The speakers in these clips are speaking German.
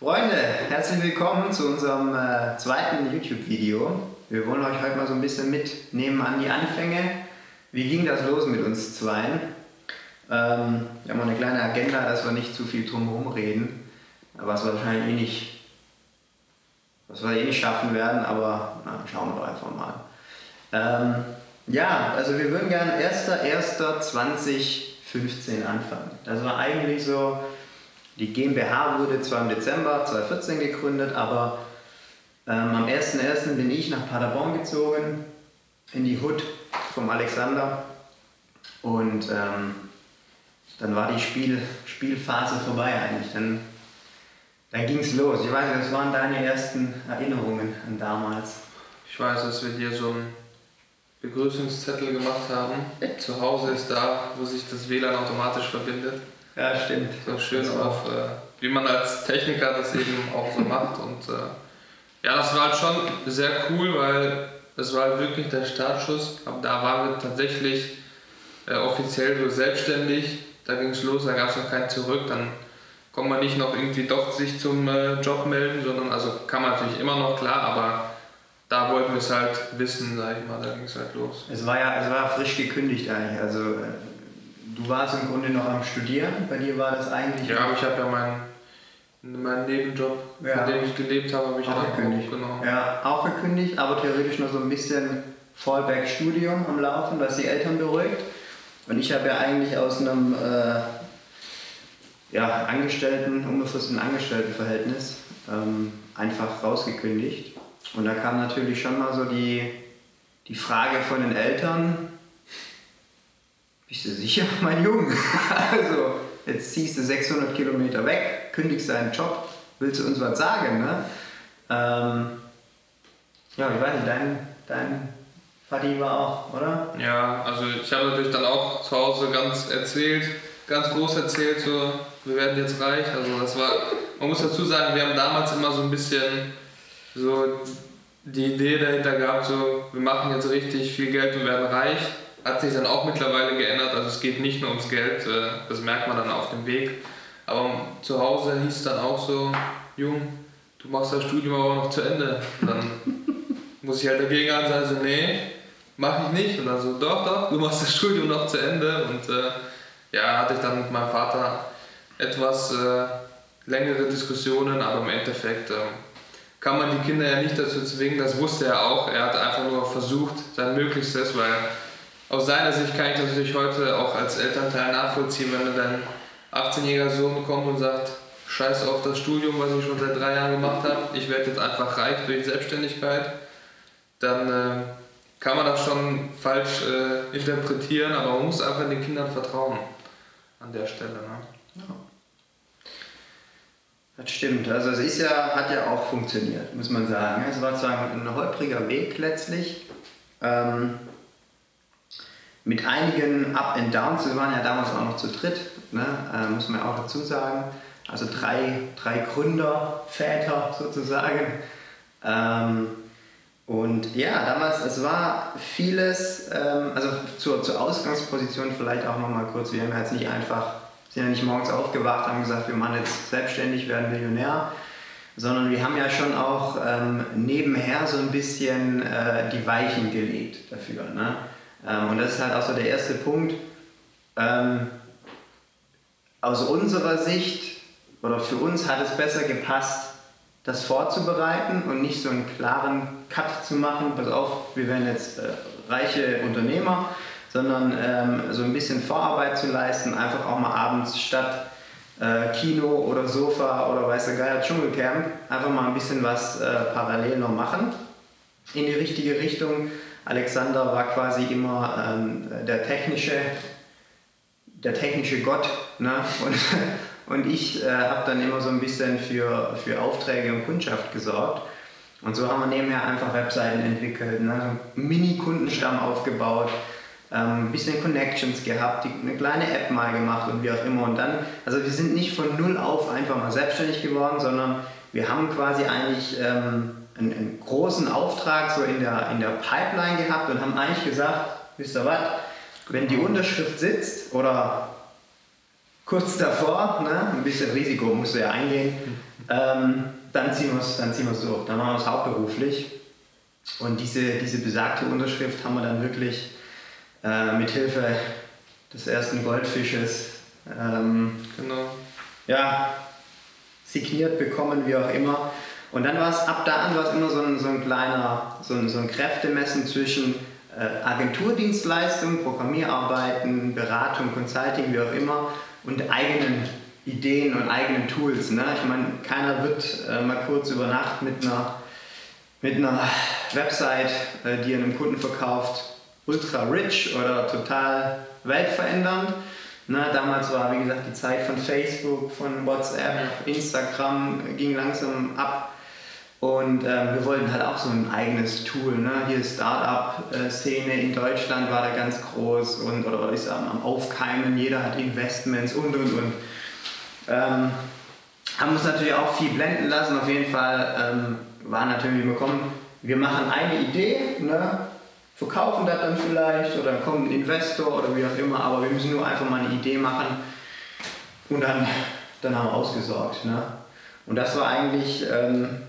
Freunde, herzlich willkommen zu unserem äh, zweiten YouTube-Video. Wir wollen euch heute mal so ein bisschen mitnehmen an die Anfänge. Wie ging das los mit uns zweien? Ähm, wir haben auch eine kleine Agenda, dass wir nicht zu viel drumherum reden, was wir wahrscheinlich eh nicht, was wir eh nicht schaffen werden, aber na, schauen wir einfach mal. Ähm, ja, also wir würden gerne 1.1.2015 anfangen. Das war eigentlich so die GmbH wurde zwar im Dezember 2014 gegründet, aber ähm, am 1.1. bin ich nach Paderborn gezogen, in die Hut vom Alexander. Und ähm, dann war die Spiel, Spielphase vorbei eigentlich. Dann, dann ging es los. Ich weiß nicht, was waren deine ersten Erinnerungen an damals? Ich weiß, dass wir dir so einen Begrüßungszettel gemacht haben. Zu Hause ist da, wo sich das WLAN automatisch verbindet. Ja, stimmt. So schön auf, äh, wie man als Techniker das eben auch so macht. Und äh, ja, das war halt schon sehr cool, weil es war halt wirklich der Startschuss. Aber da waren wir tatsächlich äh, offiziell so selbstständig. Da ging es los, da gab es noch kein Zurück. Dann kommt man nicht noch irgendwie doch sich zum äh, Job melden, sondern also kann man natürlich immer noch klar, aber da wollten wir es halt wissen, sag ich mal, da ging es halt los. Es war ja es war frisch gekündigt eigentlich. Also äh, du warst im Grunde noch am Studieren, bei dir war das eigentlich. Ja, aber ich habe ja meinen, meinen Nebenjob, Ja. von dem ich gelebt habe, habe ich auch gekündigt. Genau. Ja, auch gekündigt, aber theoretisch noch so ein bisschen Fallback-Studium am Laufen, was die Eltern beruhigt. Und ich habe ja eigentlich aus einem äh, ja, Angestellten, unbefristeten Angestelltenverhältnis ähm, einfach rausgekündigt. Und da kam natürlich schon mal so die, die Frage von den Eltern, bist du sicher, mein Junge? also, jetzt ziehst du 600 Kilometer weg, kündigst deinen Job, willst du uns was sagen, ne? Ähm, ja, ich weiß nicht, dein, dein Vati war auch, oder? Ja, also ich habe natürlich dann auch zu Hause ganz erzählt, ganz groß erzählt, so wir werden jetzt reich. Also das war, man muss dazu sagen, wir haben damals immer so ein bisschen so die Idee dahinter gehabt, so wir machen jetzt richtig viel Geld und werden reich. Hat sich dann auch mittlerweile geändert, also es geht nicht nur ums Geld, äh, das merkt man dann auf dem Weg. Aber zu Hause hieß es dann auch so, Jung, du machst das Studium aber noch zu Ende. Dann muss ich halt dagegen an sagen, so, nee, mach ich nicht. Und dann so, doch, doch, du machst das Studium noch zu Ende. Und äh, ja, hatte ich dann mit meinem Vater etwas äh, längere Diskussionen, aber im Endeffekt äh, kann man die Kinder ja nicht dazu zwingen, das wusste er auch. Er hat einfach nur versucht, sein Möglichstes, weil aus seiner Sicht kann ich das natürlich heute auch als Elternteil nachvollziehen, wenn dann dein 18-jähriger Sohn kommt und sagt, scheiß auf das Studium, was ich schon seit drei Jahren gemacht habe, ich werde jetzt einfach reich durch Selbstständigkeit, dann äh, kann man das schon falsch äh, interpretieren, aber man muss einfach den Kindern vertrauen an der Stelle. Ne? Das stimmt. Also es ist ja, hat ja auch funktioniert, muss man sagen. Es war zwar ein holpriger Weg letztlich, ähm, mit einigen Up and Downs. Wir waren ja damals auch noch zu dritt, ne? äh, muss man ja auch dazu sagen. Also drei, drei Gründer, Väter sozusagen. Ähm, und ja, damals, es war vieles, ähm, also zur, zur Ausgangsposition vielleicht auch nochmal kurz, wir haben jetzt nicht einfach, sind ja nicht morgens aufgewacht, haben gesagt, wir machen jetzt selbstständig, werden Millionär, sondern wir haben ja schon auch ähm, nebenher so ein bisschen äh, die Weichen gelegt dafür. Ne? Ähm, und das ist halt auch so der erste Punkt. Ähm, aus unserer Sicht oder für uns hat es besser gepasst, das vorzubereiten und nicht so einen klaren Cut zu machen, pass auf, wir werden jetzt äh, reiche Unternehmer, sondern ähm, so ein bisschen Vorarbeit zu leisten, einfach auch mal abends statt äh, Kino oder Sofa oder weiß der Geier Dschungelcamp einfach mal ein bisschen was äh, parallel noch machen in die richtige Richtung. Alexander war quasi immer ähm, der technische der technische Gott ne? und und ich äh, habe dann immer so ein bisschen für, für Aufträge und Kundschaft gesorgt. Und so haben wir nebenher einfach Webseiten entwickelt, ne? Mini-Kundenstamm aufgebaut, ähm, ein bisschen Connections gehabt, die, eine kleine App mal gemacht und wie auch immer. Und dann, also wir sind nicht von null auf einfach mal selbstständig geworden, sondern wir haben quasi eigentlich ähm, einen, einen großen Auftrag so in der, in der Pipeline gehabt und haben eigentlich gesagt, wisst ihr was, wenn die Unterschrift sitzt oder kurz davor, ne? ein bisschen Risiko musst du ja eingehen, ähm, dann ziehen wir es dann ziehen wir's durch. Dann machen wir es hauptberuflich. Und diese, diese besagte Unterschrift haben wir dann wirklich äh, mit Hilfe des ersten Goldfisches ähm, Genau. ja, signiert bekommen, wie auch immer. Und dann war es ab da an war es immer so ein, so ein kleiner, so ein, so ein Kräftemessen zwischen äh, Agenturdienstleistungen, Programmierarbeiten, Beratung, Consulting, wie auch immer, und eigenen Ideen und eigenen Tools. Ne? Ich meine, keiner wird äh, mal kurz über Nacht mit einer, mit einer Website, äh, die er einem Kunden verkauft, ultra rich oder total weltverändernd. Ne, damals war, wie gesagt, die Zeit von Facebook, von WhatsApp, Instagram ging langsam ab. Und ähm, wir wollten halt auch so ein eigenes Tool. Ne? Hier Startup-Szene in Deutschland war da ganz groß und oder ist am, am Aufkeimen, jeder hat Investments und und und. Ähm, haben uns natürlich auch viel blenden lassen. Auf jeden Fall ähm, war natürlich bekommen, wir machen eine Idee, ne? verkaufen das dann vielleicht oder dann kommt ein Investor oder wie auch immer, aber wir müssen nur einfach mal eine Idee machen und dann, dann haben wir ausgesorgt. Ne? Und das war eigentlich ähm,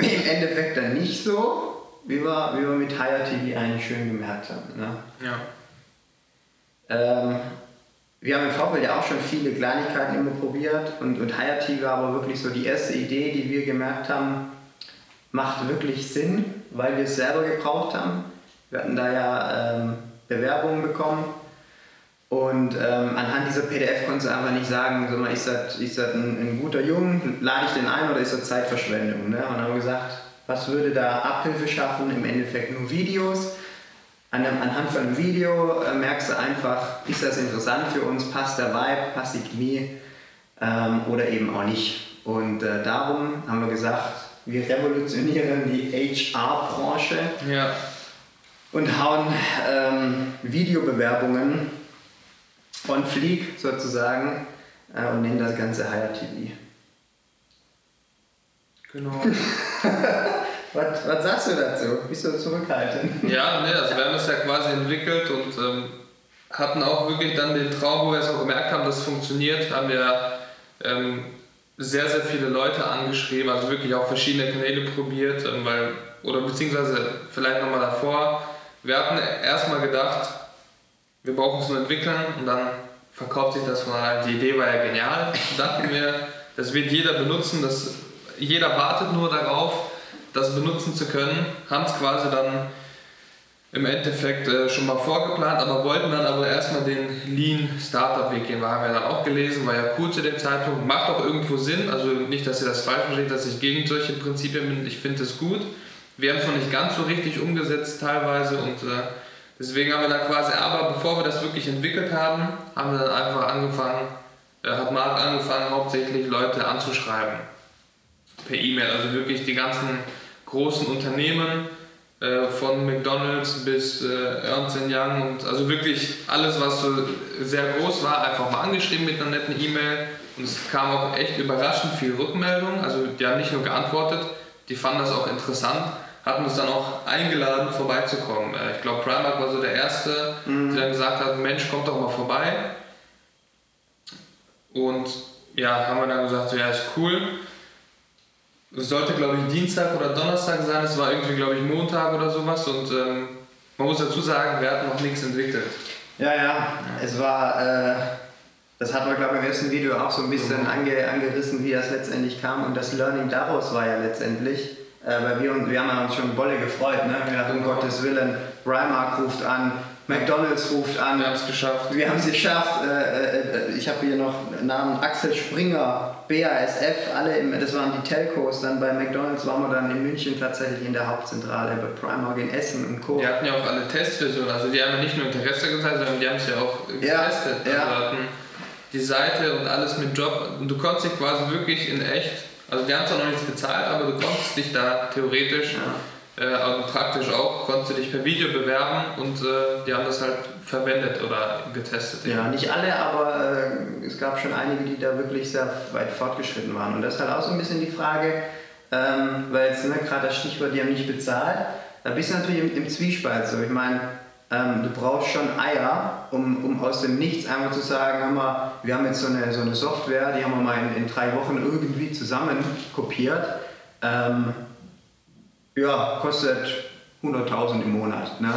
im Endeffekt dann nicht so, wie wir, wie wir mit Hire TV eigentlich schön gemerkt haben. Ne? Ja. Ähm, wir haben im Vorfeld ja auch schon viele Kleinigkeiten immer probiert und, und Hire TV war aber wirklich so die erste Idee, die wir gemerkt haben, macht wirklich Sinn, weil wir es selber gebraucht haben. Wir hatten da ja ähm, Bewerbungen bekommen und ähm, anhand dieser PDF konntest du einfach nicht sagen, so mal, ist das, ist das ein, ein guter Jung, lade ich den ein oder ist das Zeitverschwendung? Ne? Und dann haben wir gesagt, was würde da Abhilfe schaffen? Im Endeffekt nur Videos. An einem, anhand von einem Video äh, merkst du einfach, ist das interessant für uns, passt der Vibe, passt die Chemie ähm, oder eben auch nicht. Und äh, darum haben wir gesagt, wir revolutionieren die HR-Branche Ja. und hauen ähm, Videobewerbungen on fleek sozusagen äh, und nennen das Ganze Hire TV. Genau. Was, was sagst du dazu? Bist du zurückhaltend? Ja, ne, also wir haben das ja quasi entwickelt und ähm, hatten auch wirklich dann den Traum, wo wir es auch gemerkt haben, dass es funktioniert, haben wir ähm, sehr, sehr viele Leute angeschrieben, also wirklich auch verschiedene Kanäle probiert, ähm, weil, oder beziehungsweise vielleicht nochmal davor, wir hatten erstmal gedacht, wir brauchen es nur entwickeln und dann verkauft sich das von allein. Die Idee war ja genial, dachten wir, das wird jeder benutzen, das, jeder wartet nur darauf, das benutzen zu können, haben es quasi dann im Endeffekt äh, schon mal vorgeplant, aber wollten dann aber erstmal den Lean Startup Weg gehen. Haben wir dann auch gelesen, war ja cool zu dem Zeitpunkt, macht auch irgendwo Sinn, also nicht, dass ihr das falsch versteht, dass ich gegen solche Prinzipien bin, ich finde es gut. Wir haben es noch nicht ganz so richtig umgesetzt teilweise und äh, deswegen haben wir dann quasi, aber bevor wir das wirklich entwickelt haben, haben wir dann einfach angefangen, äh, hat Marc angefangen, hauptsächlich Leute anzuschreiben. Per E-Mail, also wirklich die ganzen großen Unternehmen, äh, von McDonalds bis äh, Ernst Young und also wirklich alles, was so sehr groß war, einfach mal angeschrieben mit einer netten E-Mail. Und es kam auch echt überraschend viel Rückmeldung, also die haben nicht nur geantwortet, die fanden das auch interessant, hatten uns dann auch eingeladen, vorbeizukommen. Äh, ich glaube, Primark war so der Erste, der dann gesagt hat, Mensch, kommt doch mal vorbei. Und ja, haben wir dann gesagt, so, ja, ist cool. Es sollte, glaube ich, Dienstag oder Donnerstag sein. Es war irgendwie, glaube ich, Montag oder sowas. Und ähm, man muss dazu sagen, wir hatten noch nichts entwickelt. Ja, ja, es war, äh, das hat man, glaube ich, im ersten Video auch so ein bisschen ange, angerissen, wie das letztendlich kam. Und das Learning daraus war ja letztendlich, weil wir, uns- wir haben uns schon Bolle gefreut, ne? Wir dachten, um Gottes Willen, Primark ruft an, McDonalds ruft an. Wir haben es geschafft. Wir haben es geschafft. Äh, äh, ich habe hier noch Namen Axel Springer, BASF, alle, im, das waren die Telcos. Dann bei McDonalds waren wir dann in München tatsächlich in der Hauptzentrale, bei Primark in Essen und Co. Die hatten ja auch alle Testversionen. Also die haben nicht nur Interesse gezeigt, sondern die haben es ja auch Ja, getestet. ja. Also hatten die Seite und alles mit Job. Und du konntest dich quasi wirklich in echt, also die haben zwar noch nichts bezahlt, aber du konntest dich da theoretisch äh, und praktisch auch, konntest du dich per Video bewerben und äh, die haben das halt verwendet oder getestet. Ja, nicht alle, aber äh, es gab schon einige, die da wirklich sehr weit fortgeschritten waren. Und das ist halt auch so ein bisschen die Frage, ähm, weil jetzt ne, gerade das Stichwort, die haben nicht bezahlt, da bist du natürlich im, im Zwiespalt so. Ich meine, ähm, du brauchst schon Eier, um, um aus dem Nichts einfach zu sagen, hör mal, wir haben jetzt so eine, so eine Software, die haben wir mal in, in drei Wochen irgendwie zusammen kopiert. Ähm, ja, kostet 100.000 im Monat. Ne?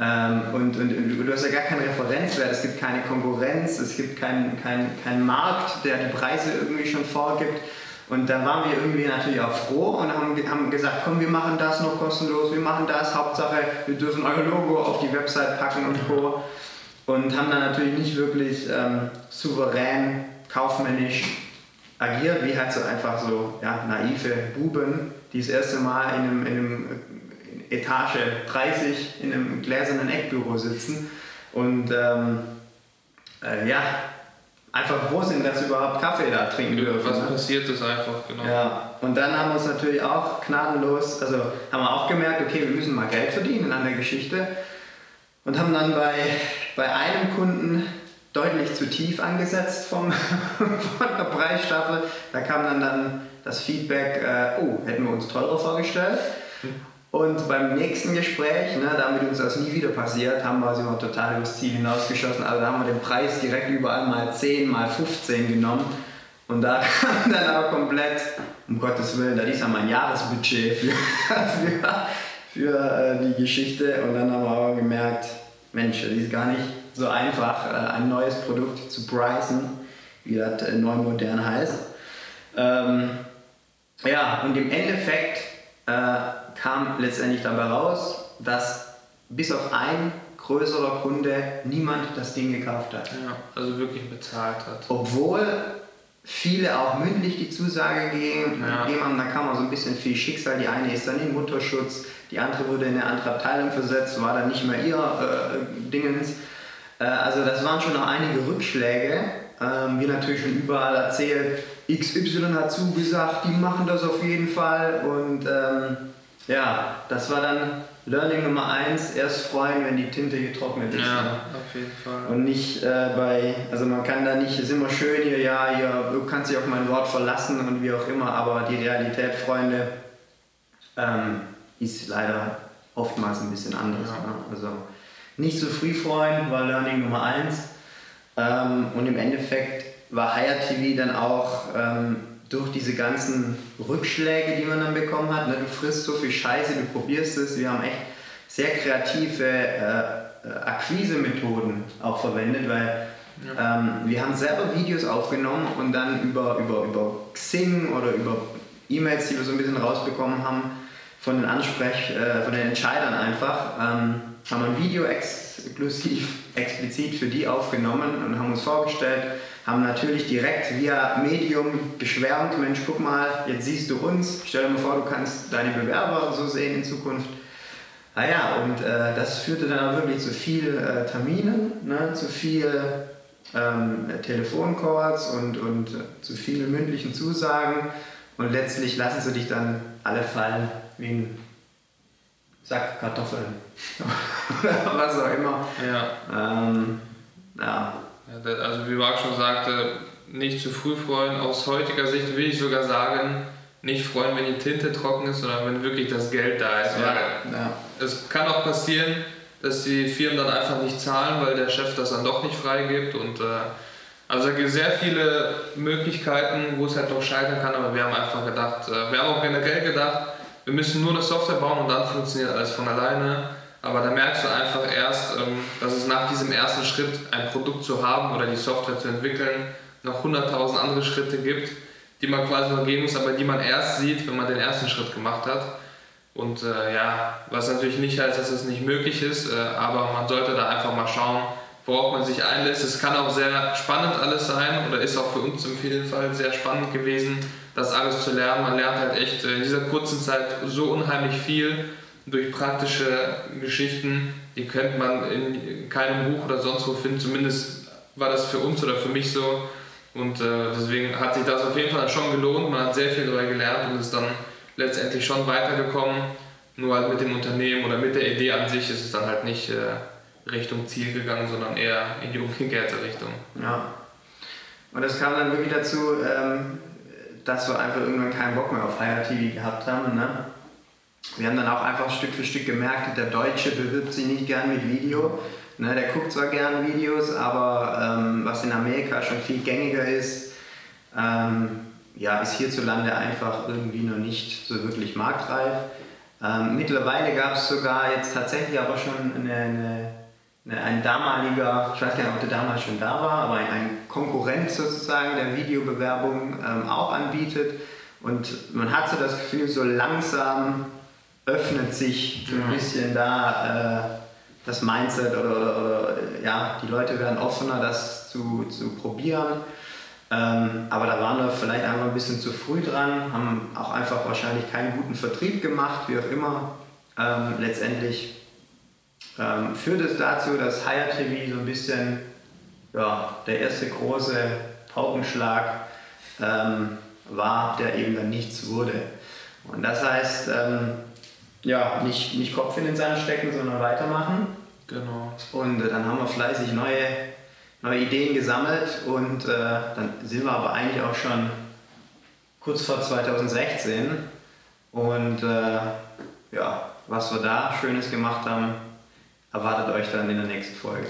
Ähm, und, und, und, du hast ja gar keinen Referenzwert, es gibt keine Konkurrenz, es gibt keinen kein, kein Markt, der die Preise irgendwie schon vorgibt. Und da waren wir irgendwie natürlich auch froh und haben, haben gesagt, komm, wir machen das noch kostenlos, wir machen das, Hauptsache, wir dürfen euer Logo auf die Website packen und Co. Und haben dann natürlich nicht wirklich ähm, souverän, kaufmännisch agiert, wie halt so einfach so ja, naive Buben, die das erste Mal in einem, in einem Etage 30 in einem gläsernen Eckbüro sitzen und ähm, äh, ja, einfach froh sind, dass sie überhaupt Kaffee da trinken dürfen. Was ne? passiert ist einfach, genau. Ja, und dann haben wir uns natürlich auch gnadenlos, also haben wir auch gemerkt, okay, wir müssen mal Geld verdienen an der Geschichte und haben dann bei, bei einem Kunden deutlich zu tief angesetzt vom, von der Preisstaffel. Da kam dann, dann das Feedback, äh, oh, hätten wir uns teurer vorgestellt. Und beim nächsten Gespräch, ne, damit uns das nie wieder passiert, haben wir, sind wir total übers Ziel hinausgeschossen. Also da haben wir den Preis direkt überall mal 10, mal 15 genommen. Und da kam dann auch komplett, um Gottes Willen, da ist ja mein Jahresbudget für, für, für äh, die Geschichte. Und dann haben wir aber gemerkt, Mensch, das ist gar nicht so einfach, äh, ein neues Produkt zu pricen, wie das äh, neu modern heißt. Ähm, ja, und im Endeffekt äh, kam letztendlich dabei raus, dass bis auf ein größerer Kunde niemand das Ding gekauft hat. Ja, also wirklich bezahlt hat. Obwohl viele auch mündlich die Zusage gegeben, ja. haben, da kam auch so ein bisschen viel Schicksal. Die eine ist dann in Mutterschutz, die andere wurde in eine andere Abteilung versetzt, war dann nicht mehr ihr äh, Dingens. Äh, also das waren schon noch einige Rückschläge. Ähm, wir natürlich schon überall erzählt, XY hat zugesagt, die machen das auf jeden Fall und ähm, ja, das war dann Learning Nummer eins, erst freuen, wenn die Tinte getrocknet ist. Ja, auf jeden Fall. Und nicht äh, bei, also man kann da nicht, ist immer schön hier, ja, hier, du kannst dich auf mein Wort verlassen und wie auch immer, aber die Realität, Freunde, ähm, ist leider oftmals ein bisschen anders. Ja. Ne? Also nicht zu früh freuen war Learning Nummer eins. Ähm, und im Endeffekt war Higher TV dann auch ähm, durch diese ganzen Rückschläge, die man dann bekommen hat, ne, du frisst so viel Scheiße, du probierst es, wir haben echt sehr kreative äh, äh, Akquise-Methoden auch verwendet, weil ja. ähm, wir haben selber Videos aufgenommen und dann über, über, über Xing oder über E-Mails, die wir so ein bisschen rausbekommen haben, von den Ansprech, äh, von den Entscheidern einfach, ähm, haben wir ein Video exklusiv, explizit für die aufgenommen und haben uns vorgestellt, haben natürlich direkt via Medium geschwärmt, Mensch, guck mal, jetzt siehst du uns, stell dir mal vor, du kannst deine Bewerber so sehen in Zukunft. Ah ja, und äh, das führte dann wirklich zu viel äh, Terminen, ne, zu viel ähm, Telefoncalls und, und äh, zu vielen mündlichen Zusagen und letztlich lassen sie dich dann alle fallen wie ein Sack Kartoffeln oder was auch immer. Ja. Ähm, ja, also wie Marc schon sagte, nicht zu früh freuen. Aus heutiger Sicht will ich sogar sagen, nicht freuen, wenn die Tinte trocken ist, sondern wenn wirklich das Geld da ist. Ja, ja. Es kann auch passieren, dass die Firmen dann einfach nicht zahlen, weil der Chef das dann doch nicht freigibt. Und, äh, also es gibt sehr viele Möglichkeiten, wo es halt doch scheitern kann, aber wir haben einfach gedacht, äh, wir haben auch generell gedacht, wir müssen nur eine Software bauen und dann funktioniert alles von alleine. Aber da merkst du einfach erst, ähm, dass es nach diesem ersten Schritt, ein Produkt zu haben oder die Software zu entwickeln, noch 100.000 andere Schritte gibt, die man quasi noch gehen muss, aber die man erst sieht, wenn man den ersten Schritt gemacht hat. Und äh, ja, was natürlich nicht heißt, dass es nicht möglich ist, äh, aber man sollte da einfach mal schauen, worauf man sich einlässt. Es kann auch sehr spannend alles sein oder ist auch für uns im jeden Fall sehr spannend gewesen, das alles zu lernen. Man lernt halt echt in dieser kurzen Zeit so unheimlich viel durch praktische Geschichten, die könnte man in keinem Buch oder sonst wo finden. Zumindest war das für uns oder für mich so. Und äh, deswegen hat sich das auf jeden Fall schon gelohnt. Man hat sehr viel darüber gelernt und ist dann letztendlich schon weitergekommen. Nur halt mit dem Unternehmen oder mit der Idee an sich ist es dann halt nicht äh, Richtung Ziel gegangen, sondern eher in die umgekehrte Richtung. Ja. Und es kam dann wirklich dazu, ähm, dass wir einfach irgendwann keinen Bock mehr auf Higher TV gehabt haben. Ne? wir haben dann auch einfach Stück für Stück gemerkt, der Deutsche bewirbt sich nicht gern mit Video. Ne, der guckt zwar gern Videos, aber ähm, was in Amerika schon viel gängiger ist, ähm, ja, ist hierzulande einfach irgendwie noch nicht so wirklich marktreif. Ähm, mittlerweile gab es sogar jetzt tatsächlich aber schon eine, eine, ein damaliger, ich weiß gar nicht, ob der damals schon da war, aber ein, ein Konkurrent sozusagen, der Videobewerbung ähm, auch anbietet. Und man hat so das Gefühl, so langsam öffnet sich so ein bisschen da äh, das Mindset oder, oder, oder, ja, die Leute werden offener, das zu, zu probieren. Ähm, aber da waren wir vielleicht einfach ein bisschen zu früh dran, haben auch einfach wahrscheinlich keinen guten Vertrieb gemacht, wie auch immer. Ähm, letztendlich ähm, führt es dazu, dass Higher TV so ein bisschen ja, der erste große Paukenschlag ähm, war, der eben dann nichts wurde. Und das heißt, ähm, ja, nicht, nicht Kopf in den Sand stecken, sondern weitermachen. Genau. Und äh, dann haben wir fleißig neue, neue Ideen gesammelt und äh, dann sind wir aber eigentlich auch schon kurz vor 2016. Und äh, ja, was wir da Schönes gemacht haben, erwartet euch dann in der nächsten Folge.